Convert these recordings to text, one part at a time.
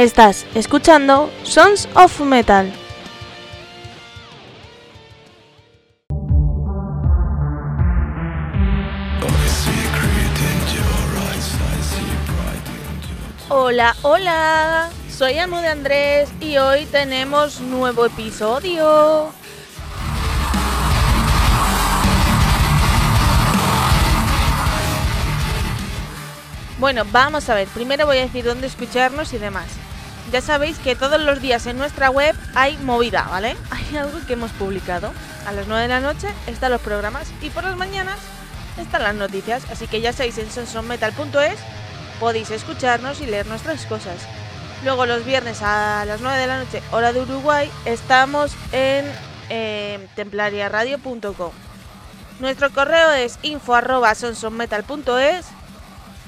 Estás escuchando Sons of Metal. Hola, hola, soy Amo de Andrés y hoy tenemos nuevo episodio. Bueno, vamos a ver, primero voy a decir dónde escucharnos y demás. Ya sabéis que todos los días en nuestra web hay movida, ¿vale? Hay algo que hemos publicado. A las 9 de la noche están los programas y por las mañanas están las noticias. Así que ya sabéis en sonsonmetal.es podéis escucharnos y leer nuestras cosas. Luego los viernes a las 9 de la noche, hora de Uruguay, estamos en eh, templariaradio.com. Nuestro correo es info.sonsonmetal.es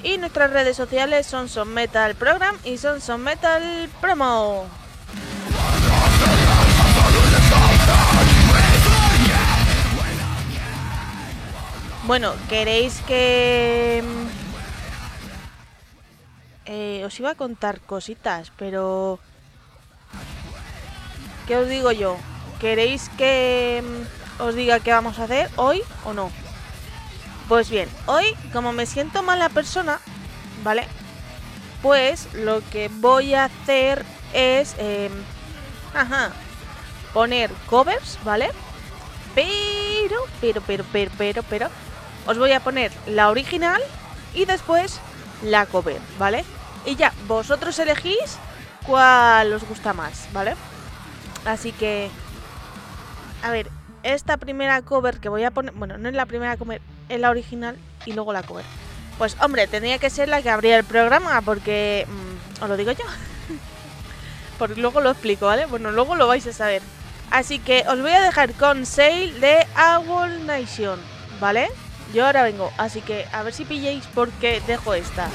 y nuestras redes sociales son Son Metal Program y son Son Metal Promo. Bueno, queréis que... Mm, eh, os iba a contar cositas, pero... ¿Qué os digo yo? ¿Queréis que mm, os diga qué vamos a hacer hoy o no? Pues bien, hoy como me siento mala persona, ¿vale? Pues lo que voy a hacer es... Em, ajá. Poner covers, ¿vale? Pero, pero, pero, pero, pero, pero... Os voy a poner la original y después la cover, ¿vale? Y ya, vosotros elegís cuál os gusta más, ¿vale? Así que... A ver, esta primera cover que voy a poner... Bueno, no es la primera cover, en la original y luego la cover. Pues hombre, tendría que ser la que abría el programa porque... Mm, os lo digo yo. porque luego lo explico, ¿vale? Bueno, luego lo vais a saber. Así que os voy a dejar con Sale de Owl Nation, ¿vale? Yo ahora vengo, así que a ver si pilléis porque dejo esta.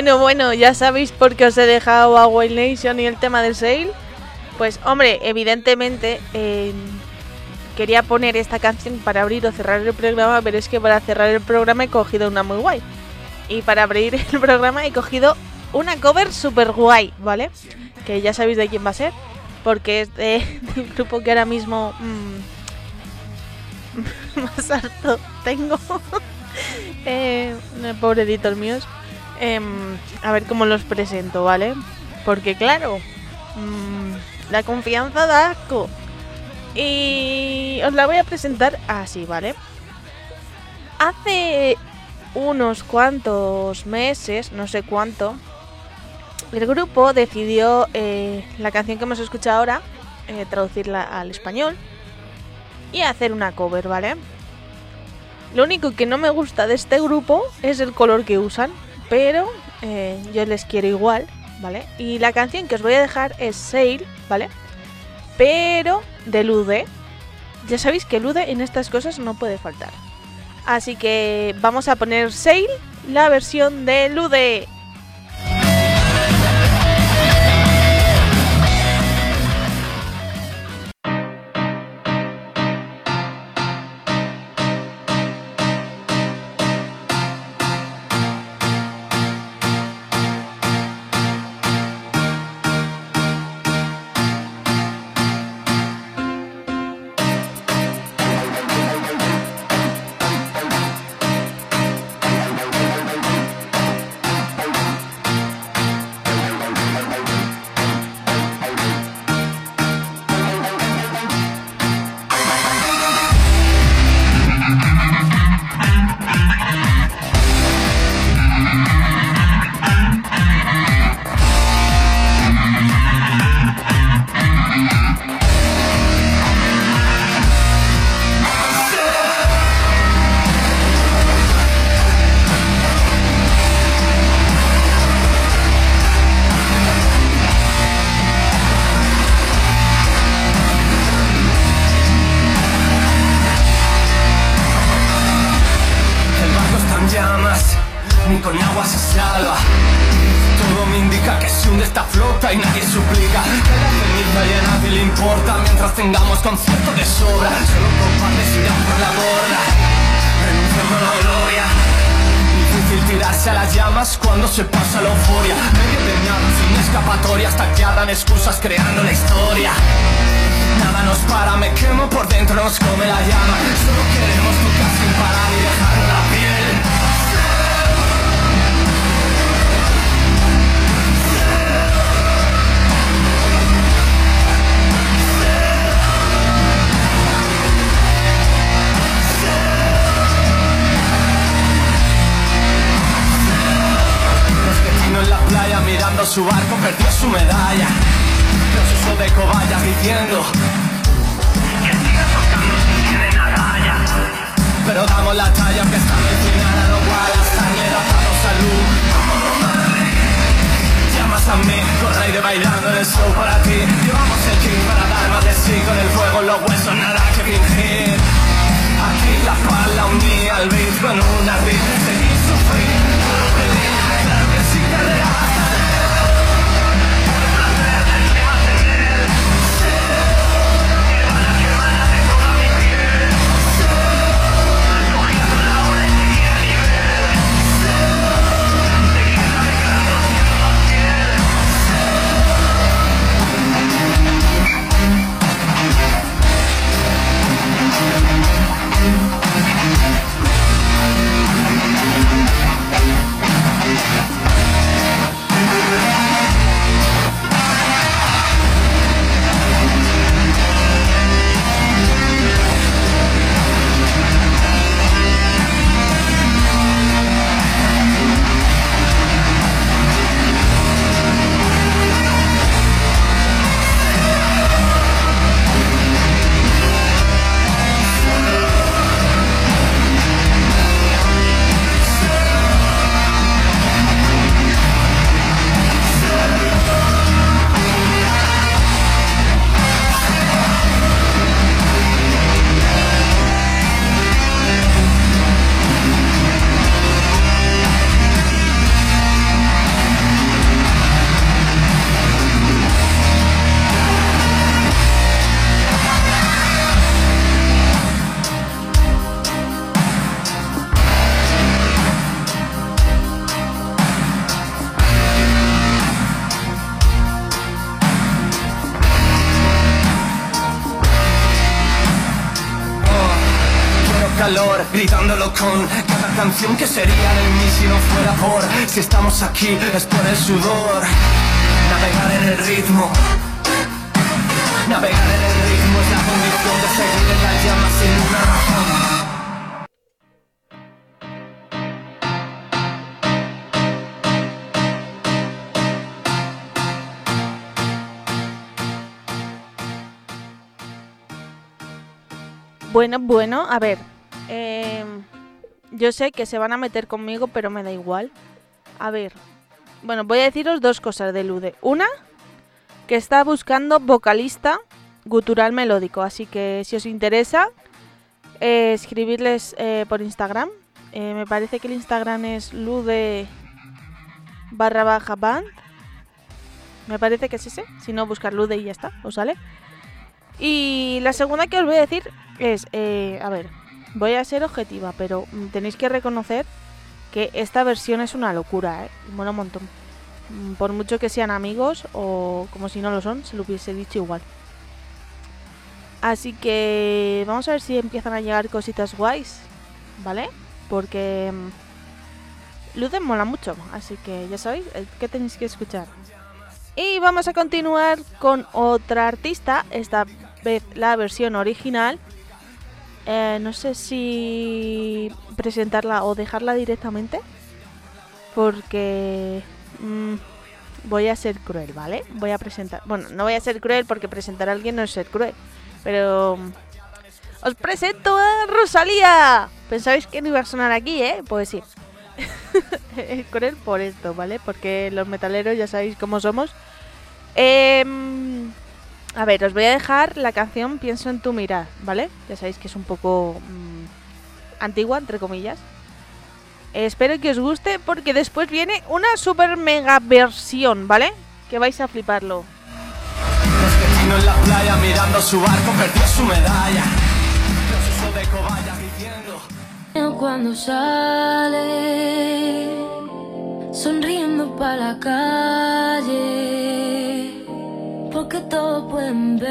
Bueno, bueno, ya sabéis por qué os he dejado a Wild Nation y el tema del sale. Pues hombre, evidentemente eh, quería poner esta canción para abrir o cerrar el programa, pero es que para cerrar el programa he cogido una muy guay. Y para abrir el programa he cogido una cover super guay, ¿vale? Que ya sabéis de quién va a ser, porque es de, del grupo que ahora mismo mmm, más harto tengo. eh, pobrecitos míos. Em, a ver cómo los presento, ¿vale? Porque claro, mmm, la confianza da asco. Y os la voy a presentar así, ¿vale? Hace unos cuantos meses, no sé cuánto, el grupo decidió eh, la canción que hemos escuchado ahora, eh, traducirla al español y hacer una cover, ¿vale? Lo único que no me gusta de este grupo es el color que usan, pero eh, yo les quiero igual, ¿vale? Y la canción que os voy a dejar es Sail, ¿vale? Pero de Lude. Ya sabéis que Lude en estas cosas no puede faltar. Así que vamos a poner Sail, la versión de Lude. Llamas, ni con agua se salva. Todo me indica que se hunde esta flota y nadie suplica. Que la ceniza y a nadie le importa mientras tengamos concierto de sobra. Solo cobardes irán por la borda, renunciando a la gloria. Difícil tirarse a las llamas cuando se pasa la euforia. Medio de nada, sin escapatoria, hasta que hagan excusas creando la historia. Nada nos para, me quemo por dentro, nos come la llama. Solo queremos tocar sin parar y dejar playa mirando su barco perdió su medalla. Los usó de cobayas diciendo que sigan tocando si tienen agallas. Pero damos la talla aunque está mencionada no igual hasta le da dado salud. Llamas a mí, con de bailando en el show para ti. Llevamos el king para dar más de sí con el fuego en los huesos, nada que fingir. Aquí la pala unía al beat con una beat. Seguir sufrir, con cada canción que sería de mí si no fuera por. Si estamos aquí es por el sudor, navegar en el ritmo. Navegar en el ritmo es la condición de seguir en las llamas sin una razón. Bueno, bueno, a ver. eh, yo sé que se van a meter conmigo, pero me da igual. A ver. Bueno, voy a deciros dos cosas de Lude. Una, que está buscando vocalista gutural melódico. Así que si os interesa, eh, escribirles eh, por Instagram. Eh, me parece que el Instagram es lude barra baja band. Me parece que es ese. Si no, buscar lude y ya está, os sale. Y la segunda que os voy a decir es, eh, a ver, voy a ser objetiva, pero mm, tenéis que reconocer que esta versión es una locura, ¿eh? Mola un montón. Mm, Por mucho que sean amigos o como si no lo son, se lo hubiese dicho igual. Así que vamos a ver si empiezan a llegar cositas guays, ¿vale? Porque mm, Luden mola mucho, así que ya sabéis eh, que tenéis que escuchar. Y vamos a continuar con otra artista, esta vez la versión original. Eh, no sé si presentarla o dejarla directamente. Porque mm, voy a ser cruel, ¿vale? Voy a presentar... Bueno, no voy a ser cruel porque presentar a alguien no es ser cruel. Pero... mm, Os presento a Rosalía. Pensabais que no iba a sonar aquí, ¿eh? Pues sí. Es cruel por esto, ¿vale? Porque los metaleros ya sabéis cómo somos. Em, a ver, os voy a dejar la canción Pienso en tu mirar, ¿vale? Ya sabéis que es un poco mm, antigua, entre comillas. Eh, espero que os guste porque después viene una super mega versión, ¿vale? Que vais a fliparlo. En la playa mirando su barco perdió su medalla. Proceso de cobaya diciendo. Cuando sale sonriendo para la calle, porque todos pueden ver.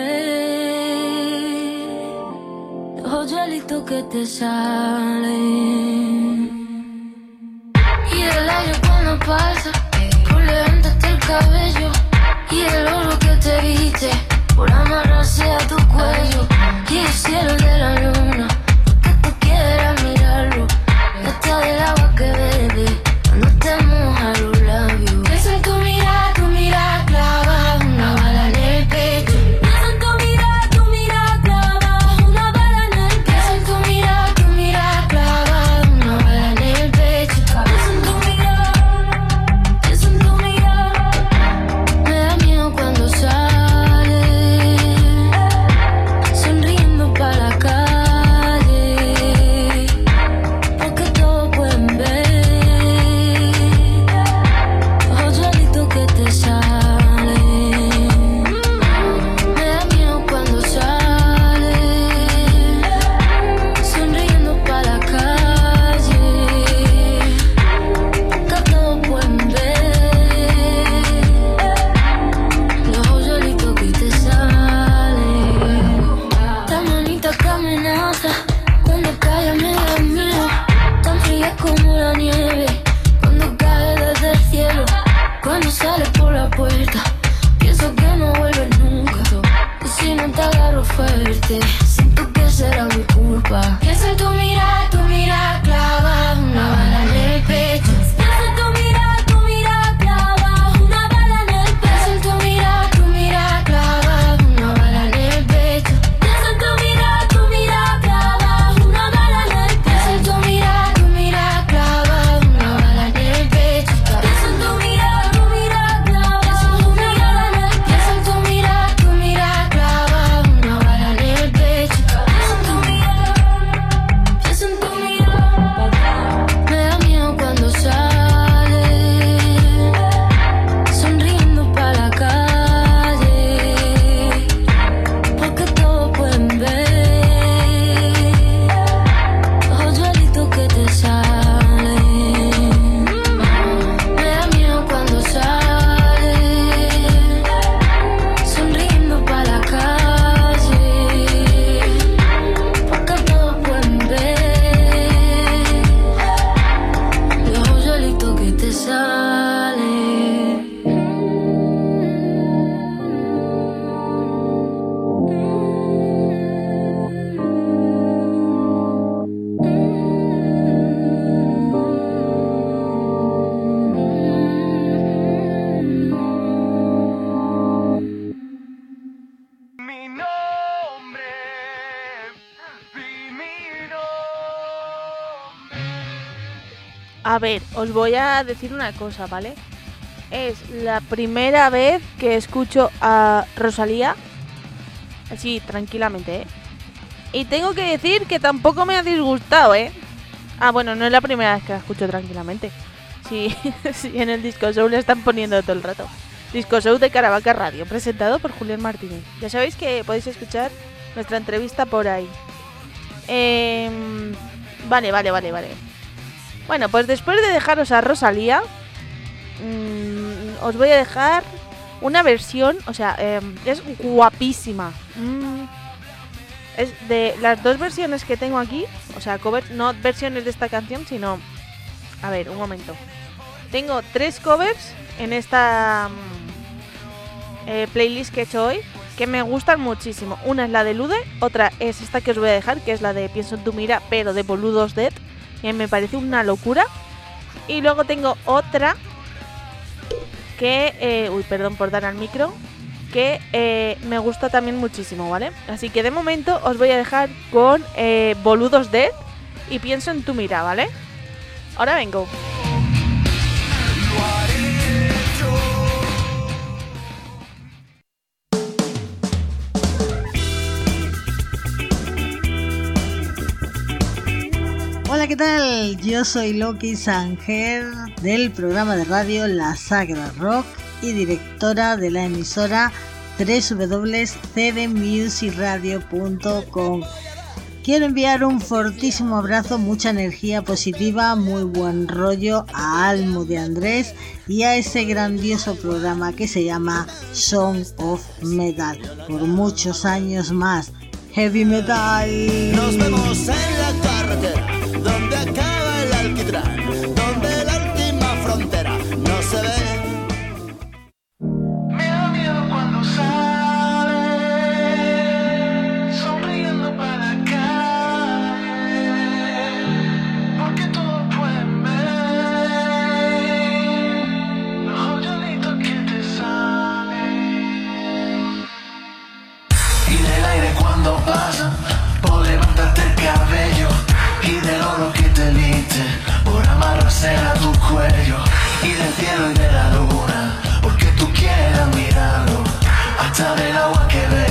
Hoyuelitos que te salen. Y el aire cuando pasa, por levantarte el cabello, y el oro que te viste, por amarrarse a tu cuello, y el cielo de la luna a ver, os voy a decir una cosa, ¿vale? Es la primera vez que escucho a Rosalía así tranquilamente, ¿eh? Y tengo que decir que tampoco me ha disgustado, ¿eh? Ah, bueno, no es la primera vez que la escucho tranquilamente. Sí, sí en el Disco Show le están poniendo todo el rato. Disco Show de Caravaca Radio, presentado por Julián Martínez. Ya sabéis que podéis escuchar nuestra entrevista por ahí. Em, vale, vale, vale, vale. Bueno, pues después de dejaros a Rosalía, mm, os voy a dejar una versión, o sea, em, es guapísima. Mm. Es de las dos versiones que tengo aquí, o sea, cover, no versiones de esta canción, sino... A ver, un momento. Tengo tres covers en esta mm, eh, playlist que he hecho hoy que me gustan muchísimo. Una es la de Lude, otra es esta que os voy a dejar, que es la de Pienso en tu mira, pero de Boludos Dead, que me parece una locura. Y luego tengo otra que, eh, uy, perdón por dar al micro, que eh, me gusta también muchísimo, ¿vale? Así que de momento os voy a dejar con eh, Boludos Dead y Pienso en tu mira, ¿vale? Ahora vengo. Tal? Yo soy Loki Sanger del programa de radio La Sagra Rock y directora de la emisora www.cdmusicradio.com. Quiero enviar un fortísimo abrazo, mucha energía positiva, muy buen rollo a Almo de Andrés y a ese grandioso programa que se llama Song of Metal por muchos años más. Heavy Metal. Nos vemos en la carretera, a tu cuello, y del cielo y de la luna, porque tú quieras mirarlo, hasta del agua que bebe,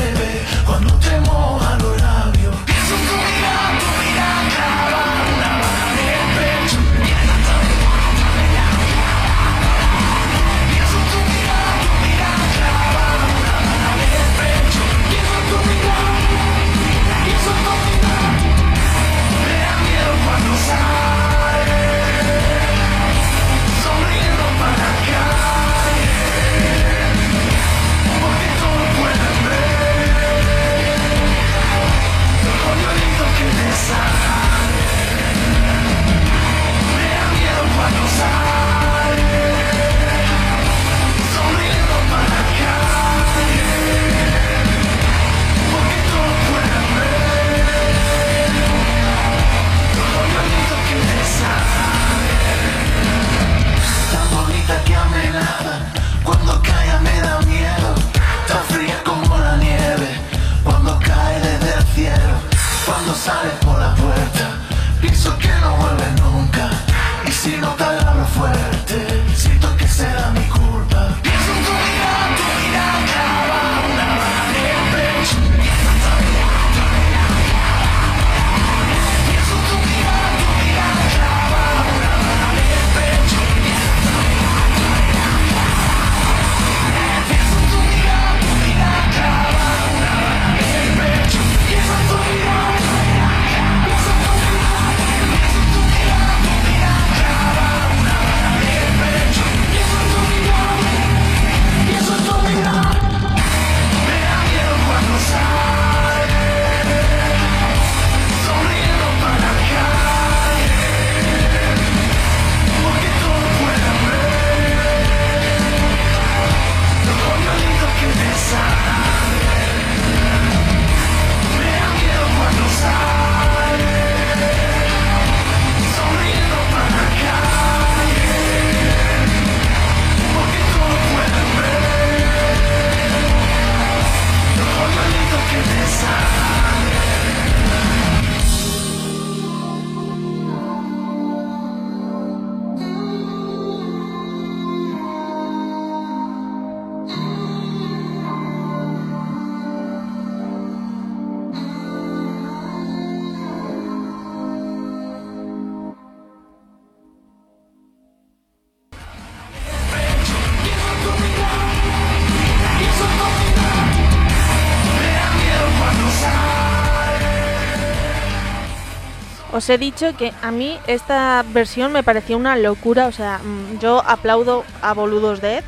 os he dicho que a mí esta versión me parecía una locura. O sea, mm, yo aplaudo a Boludos Dead.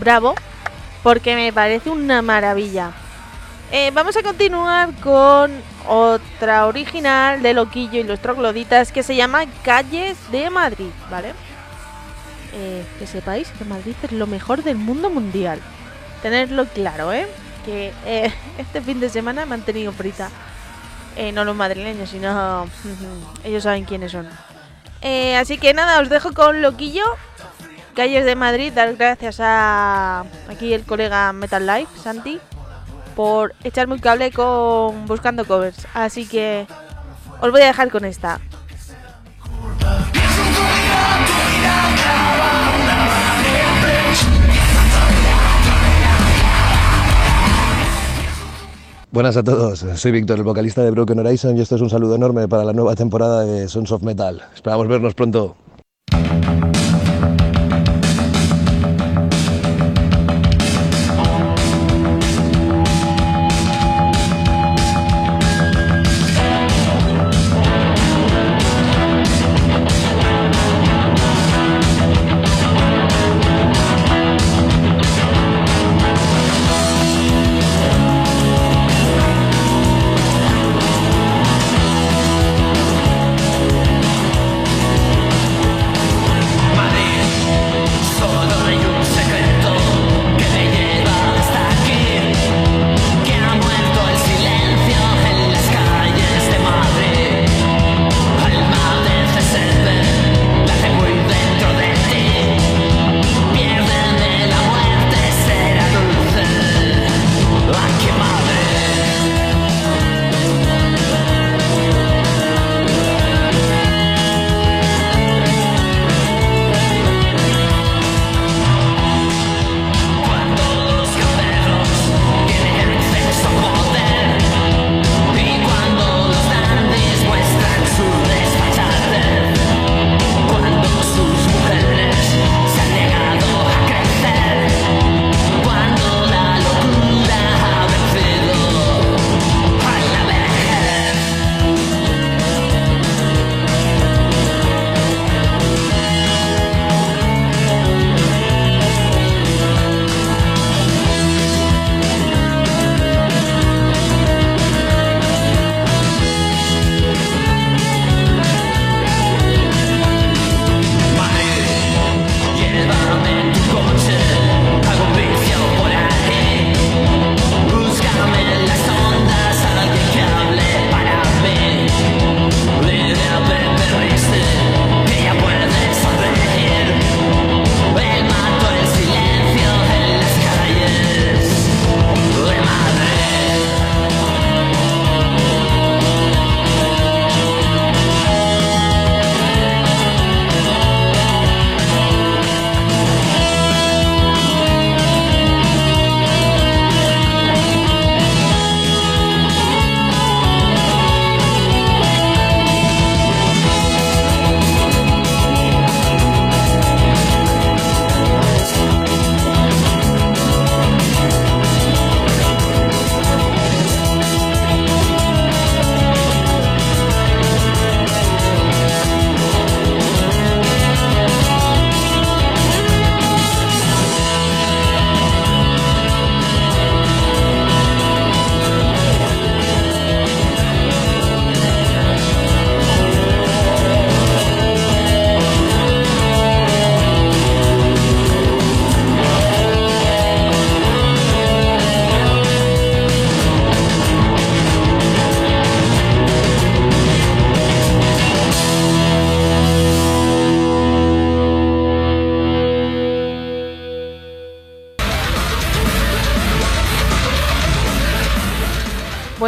Bravo. Porque me parece una maravilla. Eh, vamos a continuar con otra original de Loquillo y los Trogloditas que se llama Calles de Madrid, ¿vale? Eh, que sepáis que Madrid es lo mejor del mundo mundial. Tenerlo claro, ¿eh? Que eh, este fin de semana me han tenido frita. Eh, no los madrileños, sino ellos saben quiénes son. Eh, así que nada, os dejo con Loquillo, Calles de Madrid. Dar gracias a aquí el colega Metal Life, Santi, por echarme un cable con buscando covers. Así que os voy a dejar con esta. Buenas a todos, soy Víctor, el vocalista de Broken Horizon y esto es un saludo enorme para la nueva temporada de Sons of Metal. Esperamos vernos pronto.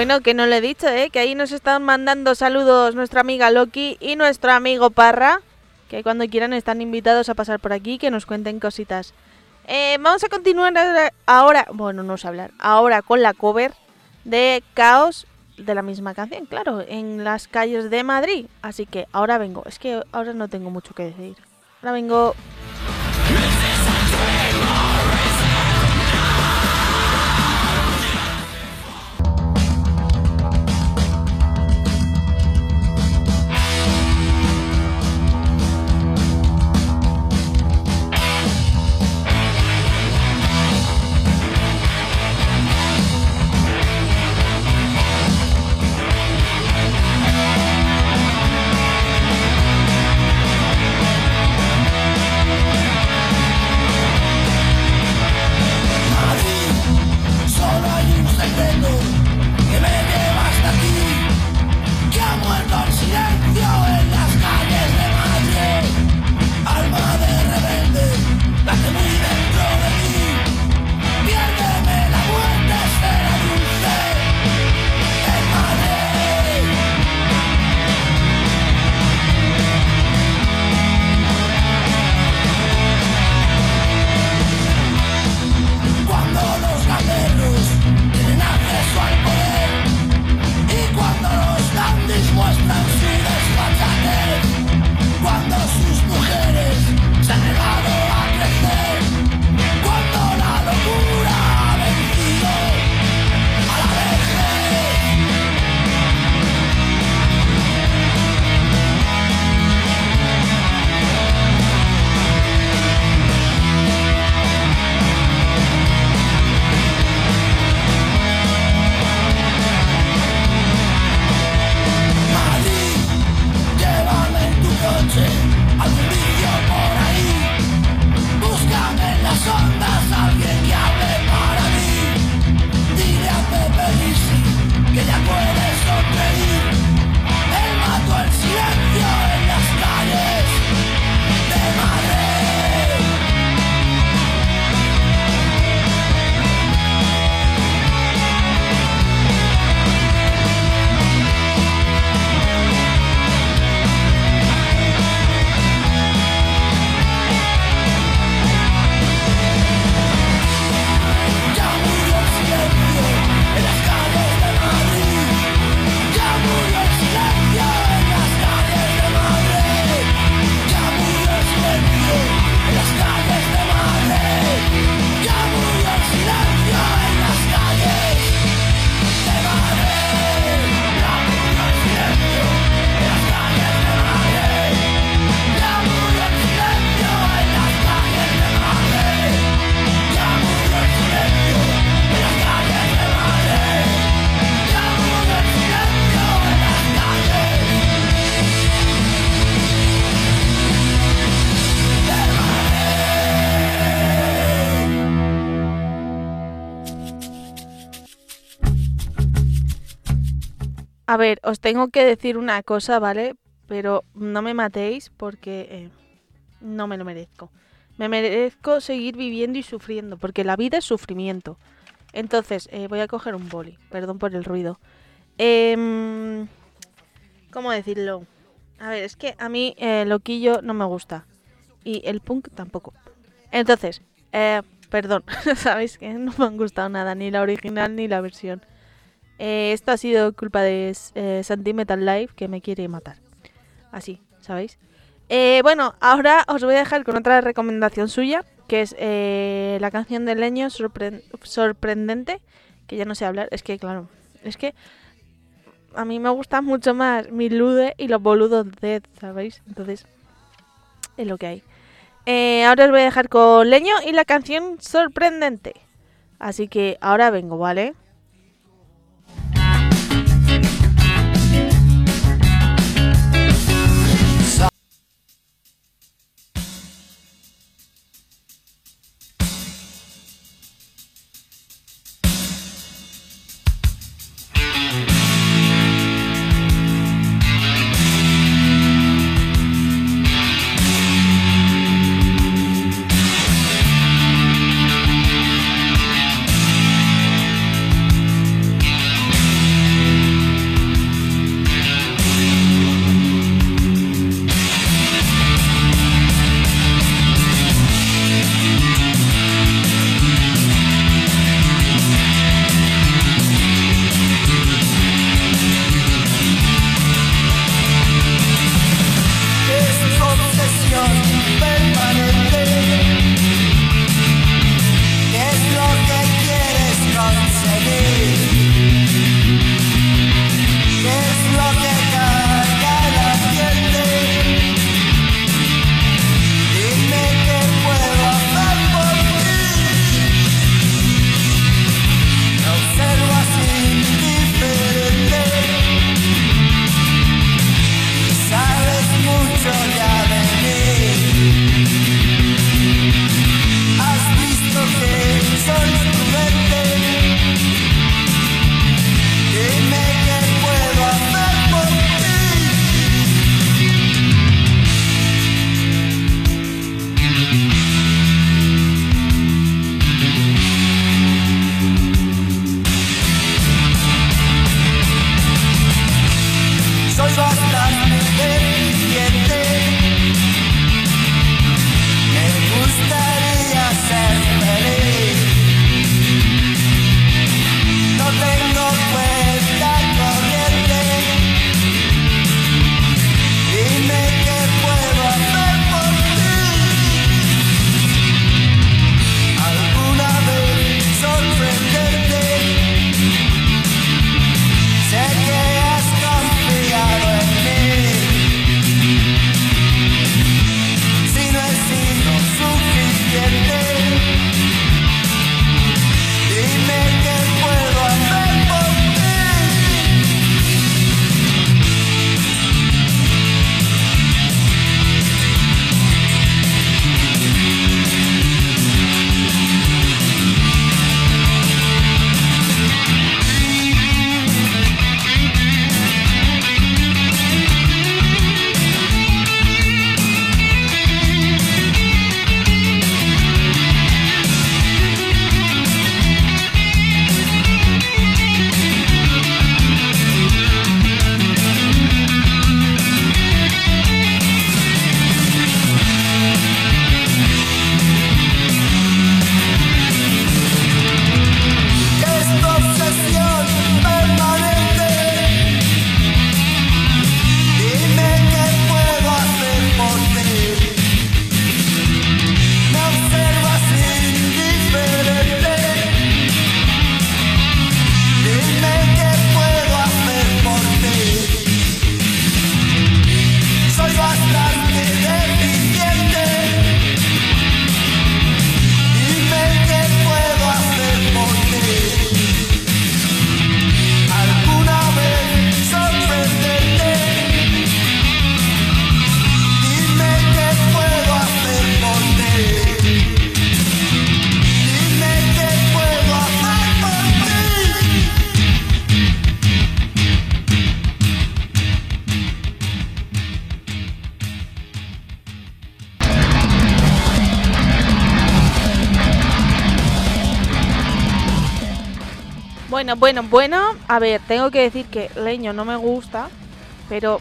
Bueno, que no le he dicho, ¿eh? Que ahí nos están mandando saludos nuestra amiga Loki y nuestro amigo Parra. Que cuando quieran están invitados a pasar por aquí, que nos cuenten cositas. Eh, vamos a continuar ahora, ahora, bueno, no sé hablar, ahora con la cover de Caos de la misma canción, claro, en las calles de Madrid. Así que ahora vengo, es que ahora no tengo mucho que decir. Ahora vengo. A ver, os tengo que decir una cosa, ¿vale? Pero no me matéis porque eh, no me lo merezco. Me merezco seguir viviendo y sufriendo, porque la vida es sufrimiento. Entonces, eh, voy a coger un boli, perdón por el ruido. Em, ¿Cómo decirlo? A ver, es que a mí eh, Loquillo no me gusta. Y el punk tampoco. Entonces, eh, perdón, sabéis que no me han gustado nada, ni la original ni la versión. Eh, esto ha sido culpa de eh, Santi Metal Live que me quiere matar. Así, ¿sabéis? Eh, bueno, ahora os voy a dejar con otra recomendación suya, que es eh, la canción de Leño sorpre- sorprendente, que ya no sé hablar, es que claro, es que a mí me gusta mucho más mi lude y los boludos de, ¿sabéis? Entonces, es lo que hay. Ahora os voy a dejar con Leño y la canción sorprendente. Así que ahora vengo, ¿vale? Bueno, bueno, bueno. A ver, tengo que decir que Leño no me gusta, pero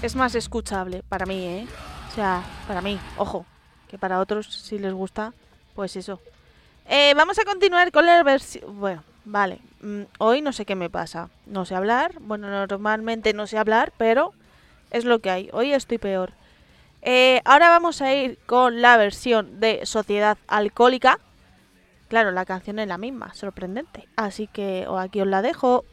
es más escuchable para mí, ¿eh? O sea, para mí, ojo, que para otros si les gusta, pues eso. Eh, vamos a continuar con la versión... Bueno, vale. mm, Hoy no sé qué me pasa. No sé hablar. Bueno, normalmente no sé hablar, pero es lo que hay. Hoy estoy peor. Eh, ahora vamos a ir con la versión de Sociedad Alcohólica. Claro, la canción es la misma, sorprendente. Así que aquí os la dejo.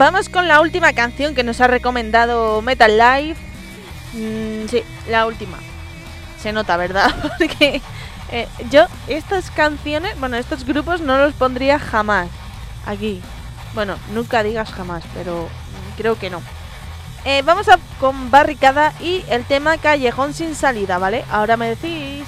Vamos con la última canción que nos ha recomendado Metal Life. Mm, sí, la última. Se nota, ¿verdad? Porque eh, yo estas canciones, bueno, estos grupos no los pondría jamás aquí. Bueno, nunca digas jamás, pero creo que no. Eh, vamos a con Barricada y el tema Callejón sin salida, ¿vale? Ahora me decís.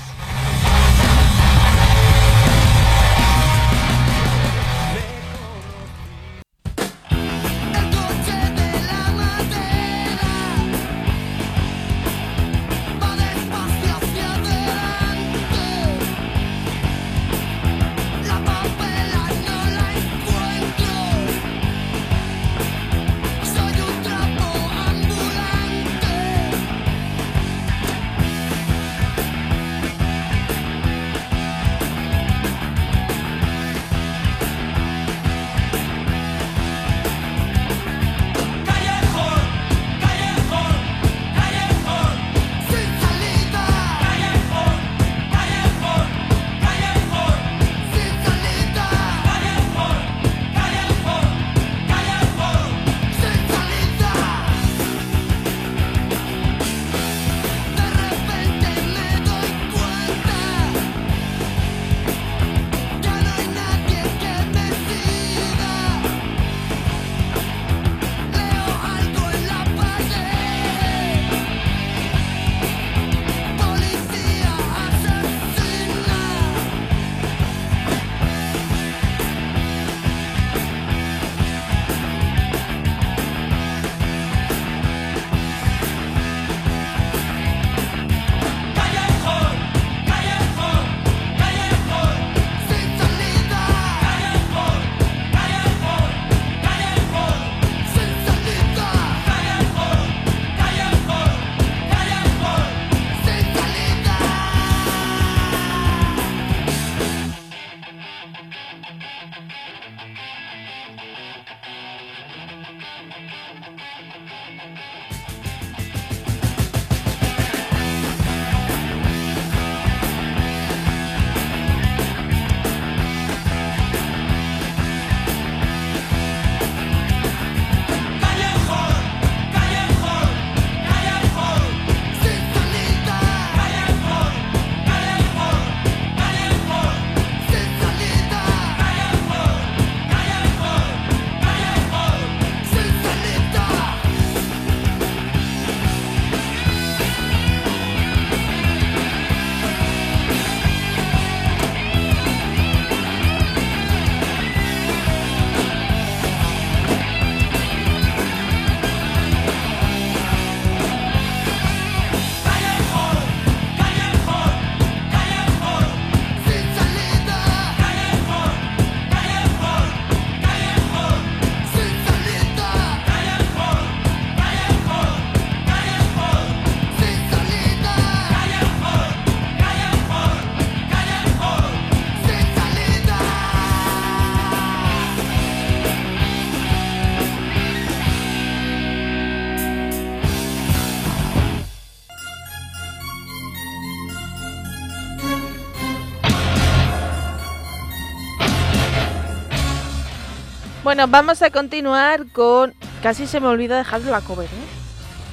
Bueno, vamos a continuar con... Casi se me olvida dejar la cover, ¿eh?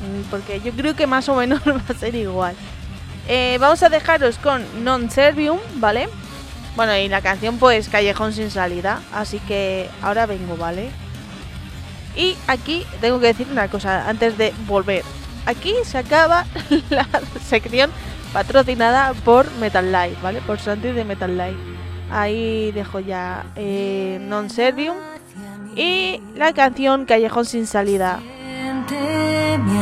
Mm, Porque yo creo que más o menos va a ser igual. Eh, vamos a dejaros con Non Servium, ¿vale? Bueno, y la canción pues Callejón sin salida. Así que ahora vengo, ¿vale? Y aquí tengo que decir una cosa antes de volver. Aquí se acaba la sección patrocinada por Metal Life, ¿vale? Por Santi de Metal Life. Ahí dejo ya eh, Non Servium y la canción Callejón sin salida. Mi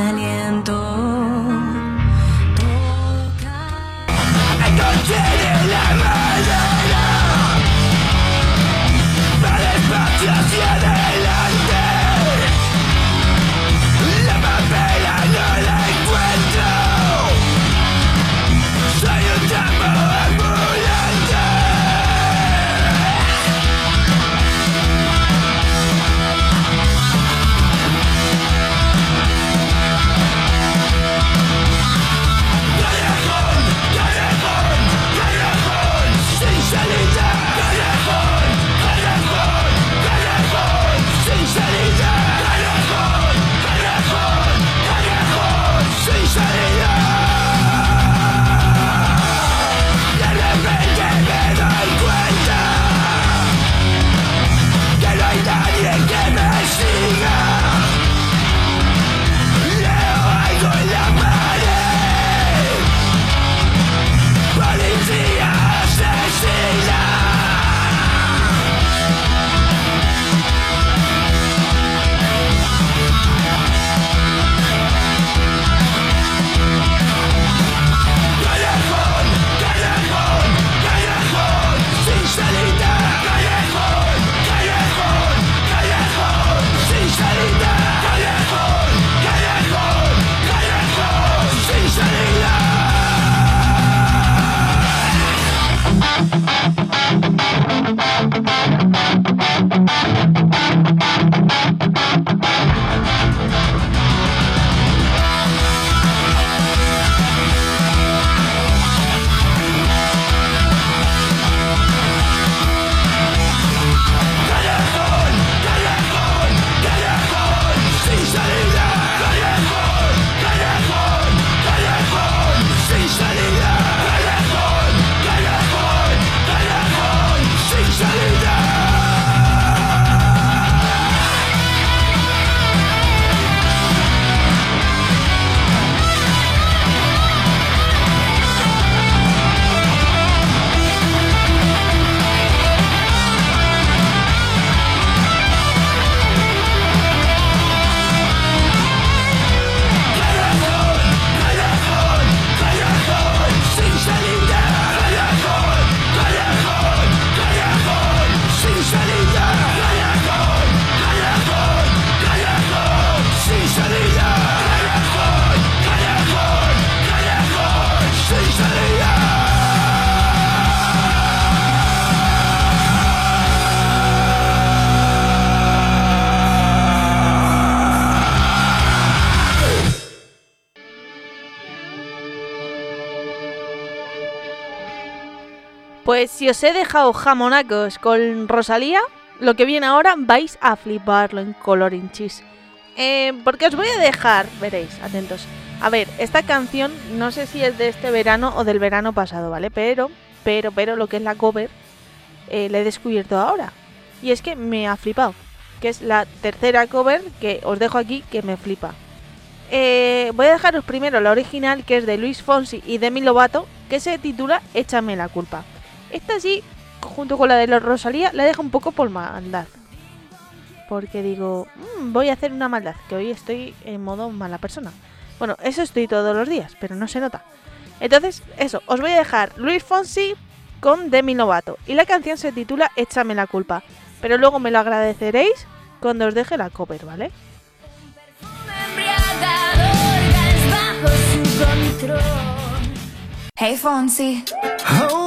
os he dejado jamonacos con Rosalía, lo que viene ahora vais a fliparlo en coloring cheese. Eh, porque os voy a dejar, veréis, atentos. A ver, esta canción no sé si es de este verano o del verano pasado, ¿vale? Pero, pero, pero lo que es la cover eh, la he descubierto ahora. Y es que me ha flipado. Que es la tercera cover que os dejo aquí que me flipa. Eh, voy a dejaros primero la original que es de Luis Fonsi y Demi Lovato que se titula Échame la culpa. Esta sí, junto con la de la Rosalía, la dejo un poco por maldad. Porque digo, "Mm, voy a hacer una maldad, que hoy estoy en modo mala persona. Bueno, eso estoy todos los días, pero no se nota. Entonces, eso, os voy a dejar Luis Fonsi con Demi Lovato. Y la canción se titula Échame la culpa. Pero luego me lo agradeceréis cuando os deje la cover, ¿vale? Hey Fonsi, Oh no, ¿qué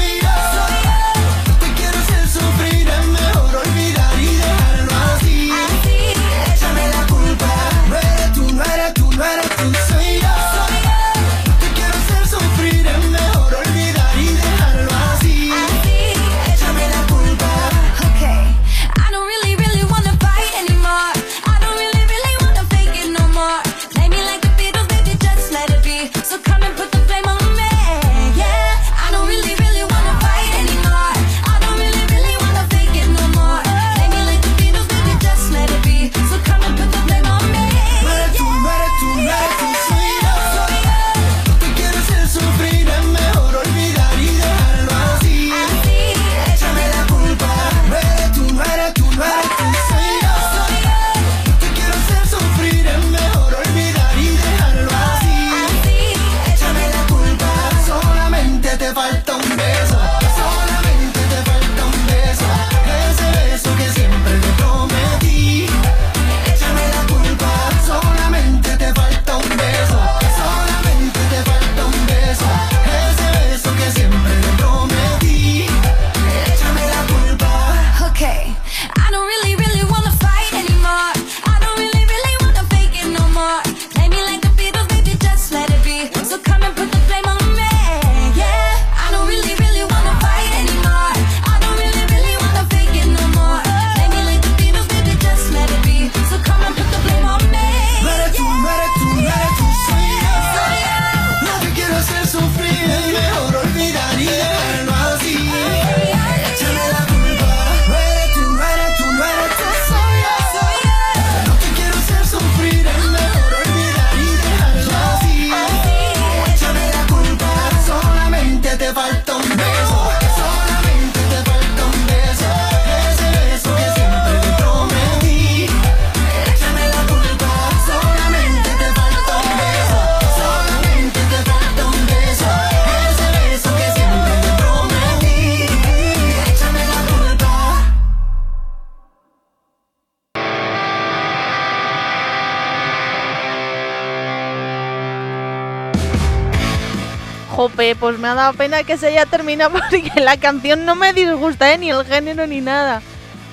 Pues me ha dado pena que se haya terminado porque la canción no me disgusta, ¿eh? Ni el género ni nada.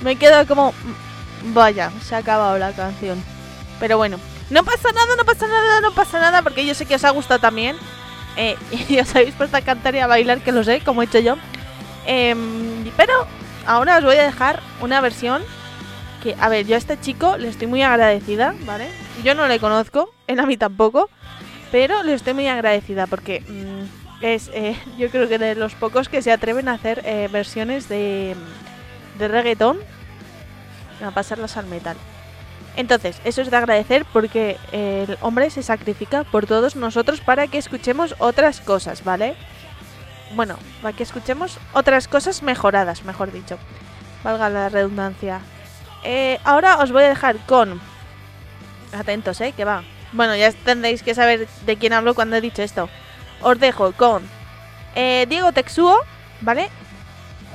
Me quedo como... mm, Vaya, se ha acabado la canción. Pero bueno, no pasa nada, no pasa nada, no pasa nada porque yo sé que os ha gustado también. Eh, y os habéis puesto a cantar y a bailar, que lo sé, como he hecho yo. Em, pero ahora os voy a dejar una versión que, a ver, yo a este chico le estoy muy agradecida, ¿vale? Yo no le conozco, él a mí tampoco. Pero le estoy muy agradecida porque mm, es, eh, yo creo que de los pocos que se atreven a hacer eh, versiones de, de reggaetón a pasarlas al metal. Entonces, eso es de agradecer porque el hombre se sacrifica por todos nosotros para que escuchemos otras cosas, ¿vale? Bueno, para que escuchemos otras cosas mejoradas, mejor dicho. Valga la redundancia. Eh, ahora os voy a dejar con... Atentos, ¿eh? Que va. Bueno, ya tendréis que saber de quién hablo cuando he dicho esto. Os dejo con eh, Diego Texuo, ¿vale?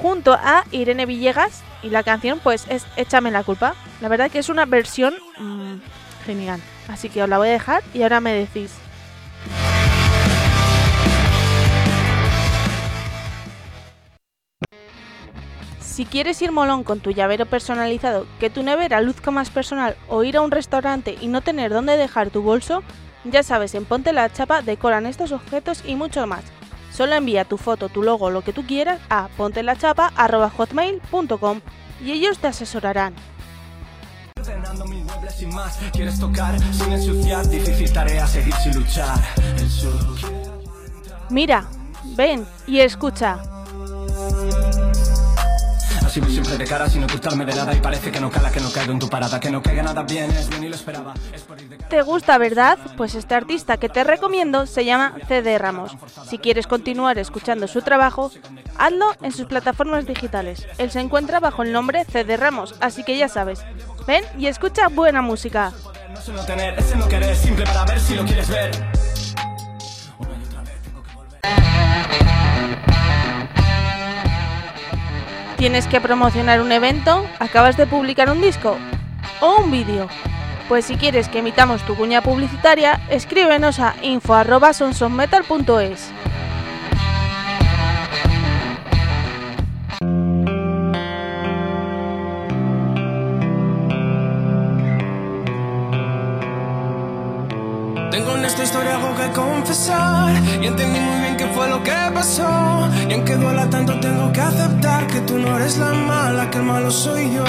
Junto a Irene Villegas. Y la canción, pues, es Échame la culpa. La verdad que es una versión mm, genial. Así que os la voy a dejar y ahora me decís. Si quieres ir molón con tu llavero personalizado, que tu nevera luzca más personal o ir a un restaurante y no tener dónde dejar tu bolso, ya sabes, en Ponte la Chapa decoran estos objetos y mucho más. Solo envía tu foto, tu logo, lo que tú quieras a pontelachapa.hotmail.com y ellos te asesorarán. Ordenando mil muebles sin más Quieres tocar sin ensuciar Difícil tarea seguir sin luchar El sur Mira, ven y escucha. Voy siempre de cara sin ocultarme de nada Y parece que no cala, que no caigo en tu parada Que no caiga nada bien, es bien y lo esperaba Es por ir de cara ¿Te gusta, verdad? Pues este artista que te recomiendo se llama CD Ramos. Si quieres continuar escuchando su trabajo, hazlo en sus plataformas digitales. Él se encuentra bajo el nombre CD Ramos, así que ya sabes. Ven y escucha buena música. No es no tener, es el no querer Simple para ver si lo quieres ver Una y otra vez tengo que volver ¿Tienes que promocionar un evento? ¿Acabas de publicar un disco? ¿O un vídeo? Pues si quieres que emitamos tu cuña publicitaria, escríbenos a info@sonsonmetal.es. Tengo en esta historia confesar. Y entendí muy bien qué fue lo que pasó. Y aunque duela tanto tengo que aceptar Que tú no eres la mala, que el malo soy yo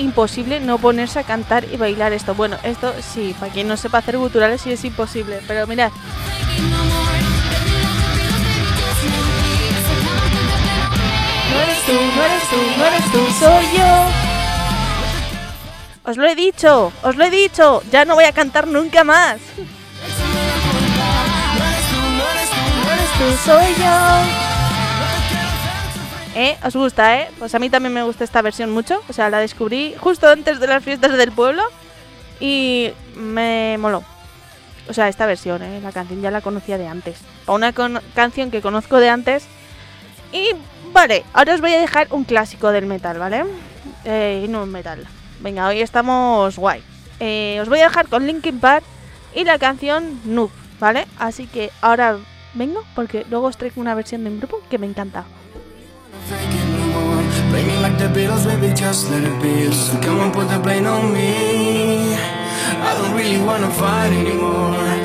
imposible no ponerse a cantar y bailar esto. Bueno, esto sí, para quien no sepa hacer guturales sí es imposible. Pero mirad, no no eres tú, no eres tú, no eres tú, soy yo. Os lo he dicho, os lo he dicho. Ya no voy a cantar nunca más. No eres tú, soy yo. ¿Eh? ¿Os gusta, eh? Pues a mí también me gusta esta versión mucho. O sea, la descubrí justo antes de las fiestas del pueblo y me moló. O sea, esta versión, ¿eh? La canción ya la conocía de antes. Para una canción que conozco de antes. Y vale, ahora os voy a dejar un clásico del metal, ¿vale? Eh, no metal. Venga, hoy estamos guay. Eh, os voy a dejar con Linkin Park y la canción Noob, ¿vale? Así que ahora vengo porque luego os traigo una versión de un grupo que me encanta. Fake it no more. Play like the Beatles, baby, just let it be. So come on, put the blame on me. I don't really wanna fight anymore.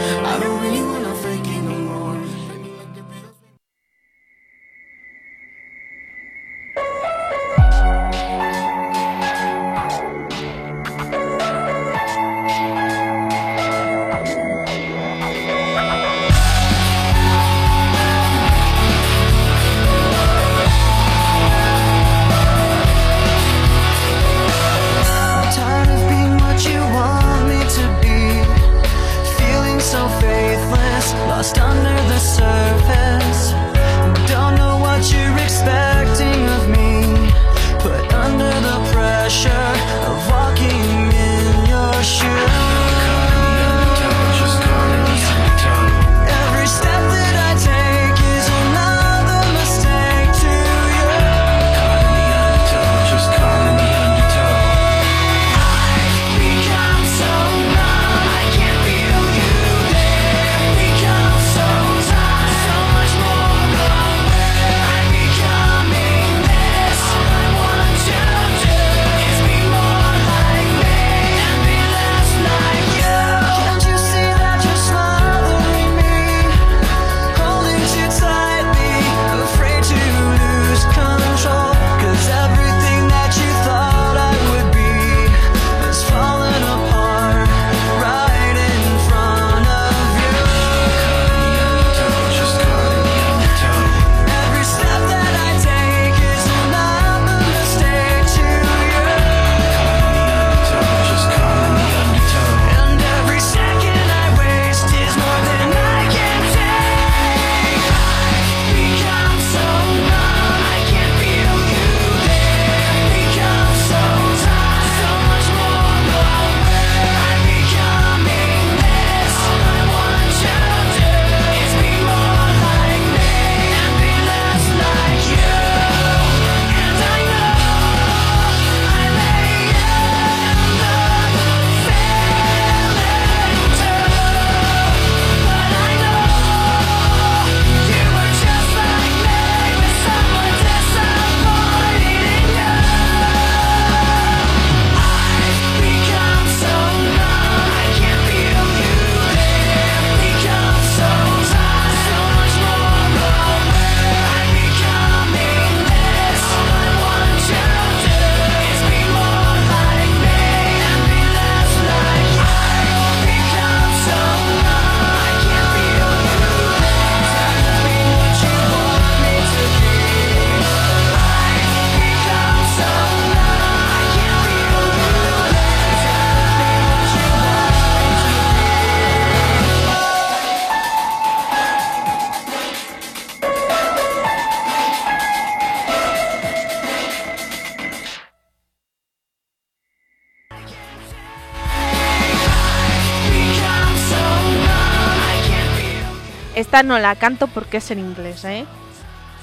No la canto porque es en inglés, ¿eh?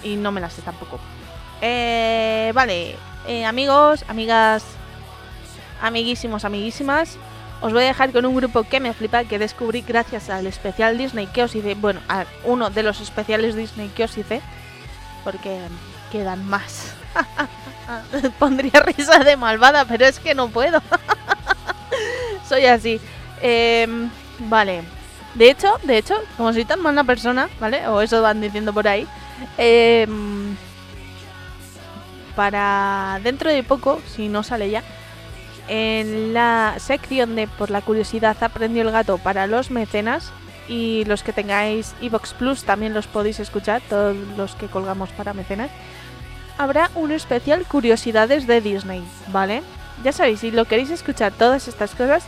Y no me la sé tampoco. Eh, vale, eh, amigos, amigas, amiguísimos, amiguísimas. Os voy a dejar con un grupo que me flipa, que descubrí gracias al especial Disney que os hice. Bueno, a uno de los especiales Disney que os hice. Porque quedan más. Pondría risa de malvada, pero es que no puedo. Soy así. Em, vale. De hecho, de hecho, como soy tan mala persona, ¿vale? O eso van diciendo por ahí. em, para dentro de poco, si no sale ya, en la sección de Por la curiosidad aprendió el gato para los mecenas y los que tengáis Evox Plus también los podéis escuchar, todos los que colgamos para mecenas. Habrá un especial curiosidades de Disney, ¿vale? Ya sabéis, si lo queréis escuchar todas estas cosas,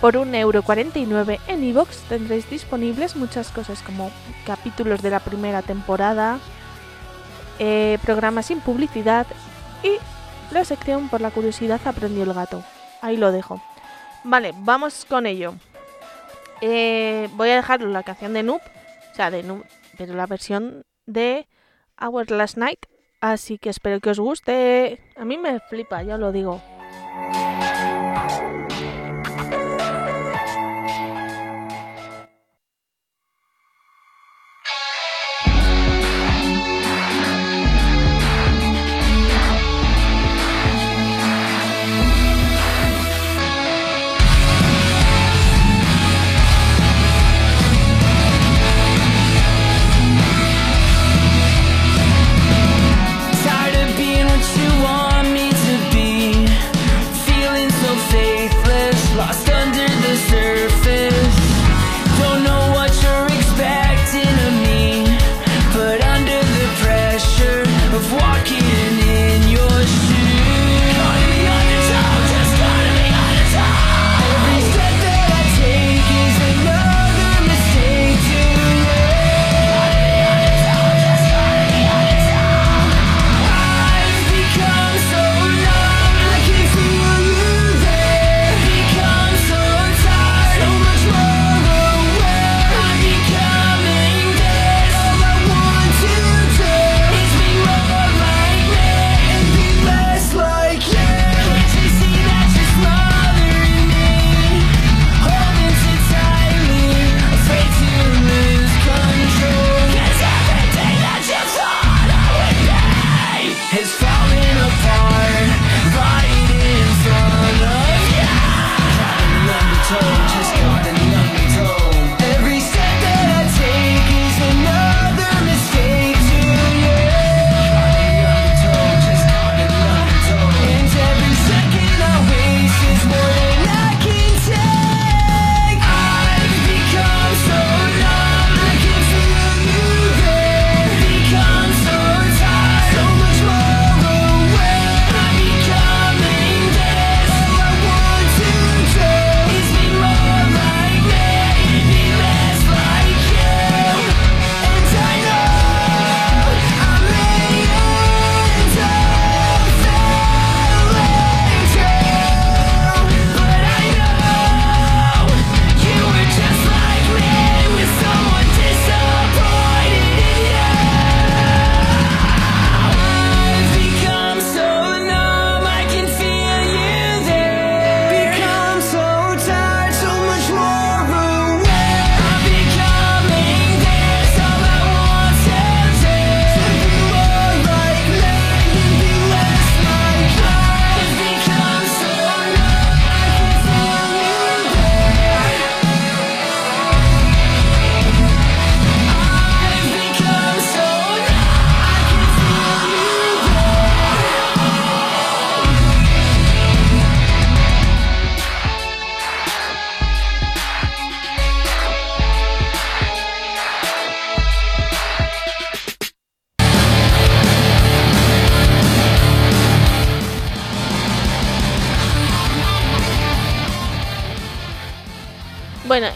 por 1,49€ en Evox tendréis disponibles muchas cosas como capítulos de la primera temporada, eh, programas sin publicidad y la sección por la curiosidad aprendió el gato. Ahí lo dejo. Vale, vamos con ello. Eh, voy a dejar la canción de Noob, o sea, de Noob, pero la versión de Our Last Night. Así que espero que os guste. A mí me flipa, ya lo digo.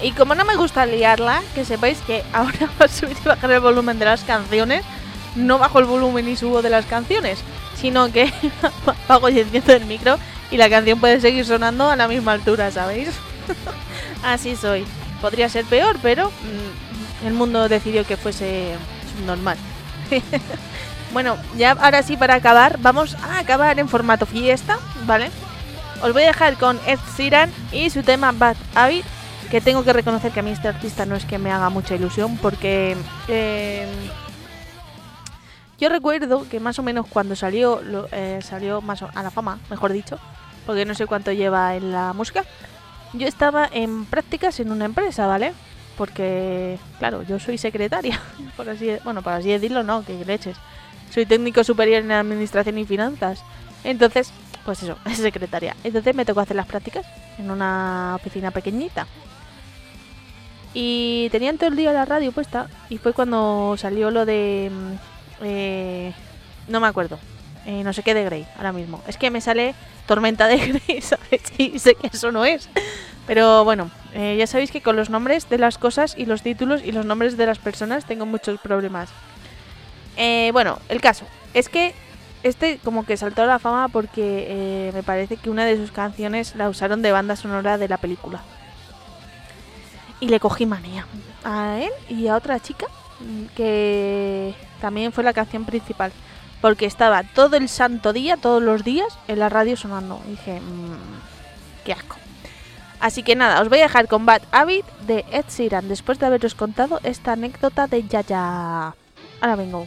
Y como no me gusta liarla, que sepáis que ahora va a subir y bajar el volumen de las canciones. No bajo el volumen y subo de las canciones, sino que apago y enciendo el micro y la canción puede seguir sonando a la misma altura, ¿sabéis? Así soy. Podría ser peor, pero mm, el mundo decidió que fuese normal. bueno, ya ahora sí para acabar, vamos a acabar en formato fiesta, ¿vale? Os voy a dejar con Ed Sheeran y su tema Bad Habit, que tengo que reconocer que a mí este artista no es que me haga mucha ilusión porque eh, yo recuerdo que más o menos cuando salió lo- eh, salió más a la fama, mejor dicho, porque no sé cuánto lleva en la música. Yo estaba en prácticas en una empresa, ¿vale? Porque, claro, yo soy secretaria, por así, bueno, por así decirlo, no, que leches. Soy técnico superior en administración y finanzas. Entonces, pues eso, es secretaria. Entonces me tocó hacer las prácticas en una oficina pequeñita. Y tenían todo el día la radio puesta y fue cuando salió lo de... mm, eh, no me acuerdo. Eh, no sé qué de Grey, ahora mismo. Es que me sale Tormenta de Grey, ¿sabes? Y sé que eso no es. Pero bueno, eh, ya sabéis que con los nombres de las cosas y los títulos y los nombres de las personas tengo muchos problemas. Eh, bueno, el caso es que este como que saltó a la fama porque eh, me parece que una de sus canciones la usaron de banda sonora de la película. Y le cogí manía a él y a otra chica mm, que también fue la canción principal. Porque estaba todo el santo día, todos los días, en la radio sonando. Dije, "Mm, qué asco. Así que nada, os voy a dejar con Bad Habit de Ed Sheeran después de haberos contado esta anécdota de Yaya. Ahora vengo.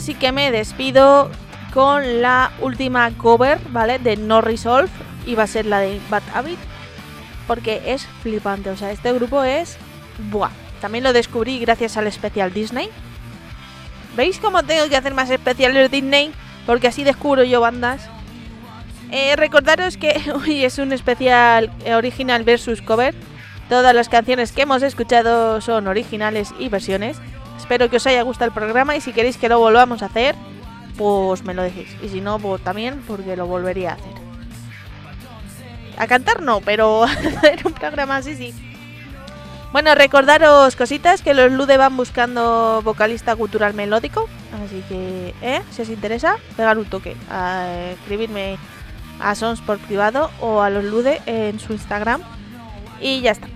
Va, ahora sí que me despido con la última cover, ¿vale? De No Resolve. Y va a ser la de Bad Habit. Porque es flipante. O sea, este grupo es. Buah. También lo descubrí gracias al especial Disney. ¿Veis cómo tengo que hacer más especiales Disney? Porque así descubro yo bandas. Eh, recordaros que hoy es un especial eh, original versus cover. Todas las canciones que hemos escuchado son originales y versiones. Espero que os haya gustado el programa y si queréis que lo volvamos a hacer, pues me lo decís. Y si no, pues también porque lo volvería a hacer. A cantar no, pero hacer un programa así sí. Bueno, recordaros cositas que los Lude van buscando vocalista cultural melódico. Así que, ¿eh? si os interesa, pegar un toque. A escribirme a Sons por privado o a los Lude en su Instagram. Y ya está.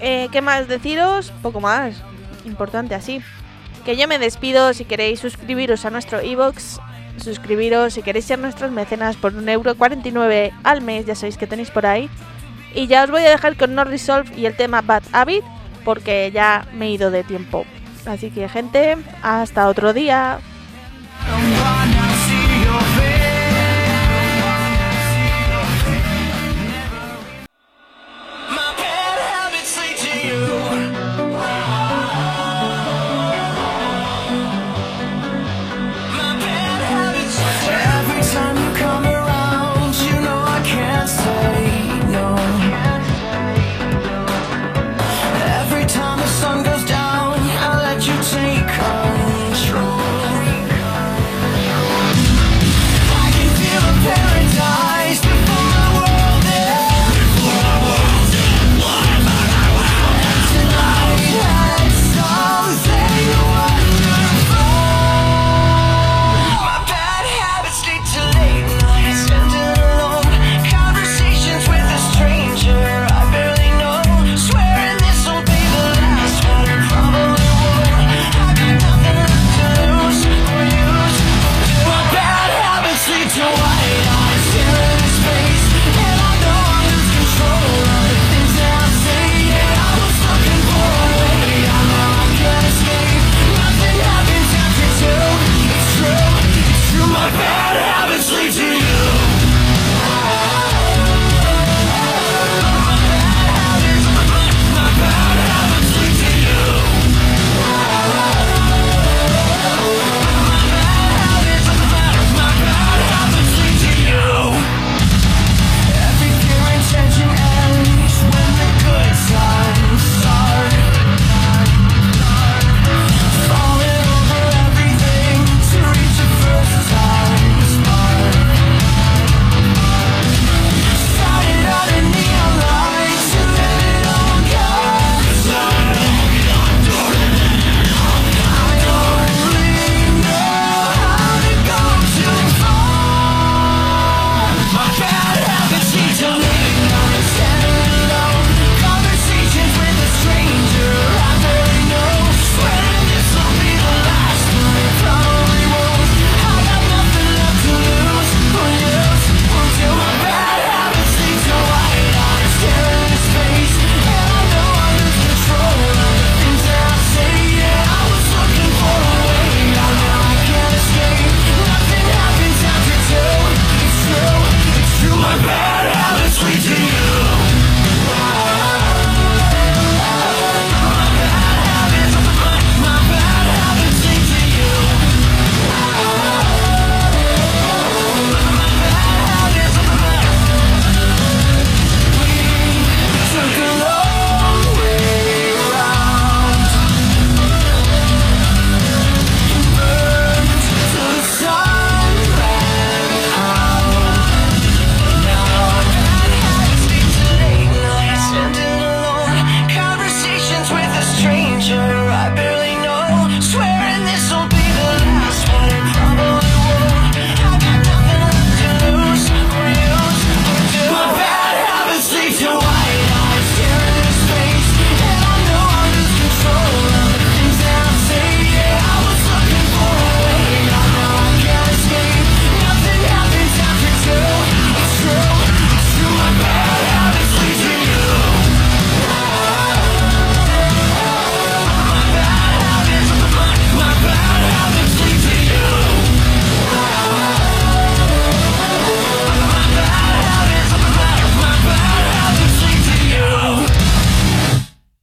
Eh, ¿Qué más deciros? Poco más. Importante así que yo me despido. Si queréis suscribiros a nuestro iBox, suscribiros si queréis ser nuestros mecenas por un euro 49 al mes, ya sabéis que tenéis por ahí. Y ya os voy a dejar con No Resolve y el tema Bad Habit, porque ya me he ido de tiempo. Así que, gente, hasta otro día.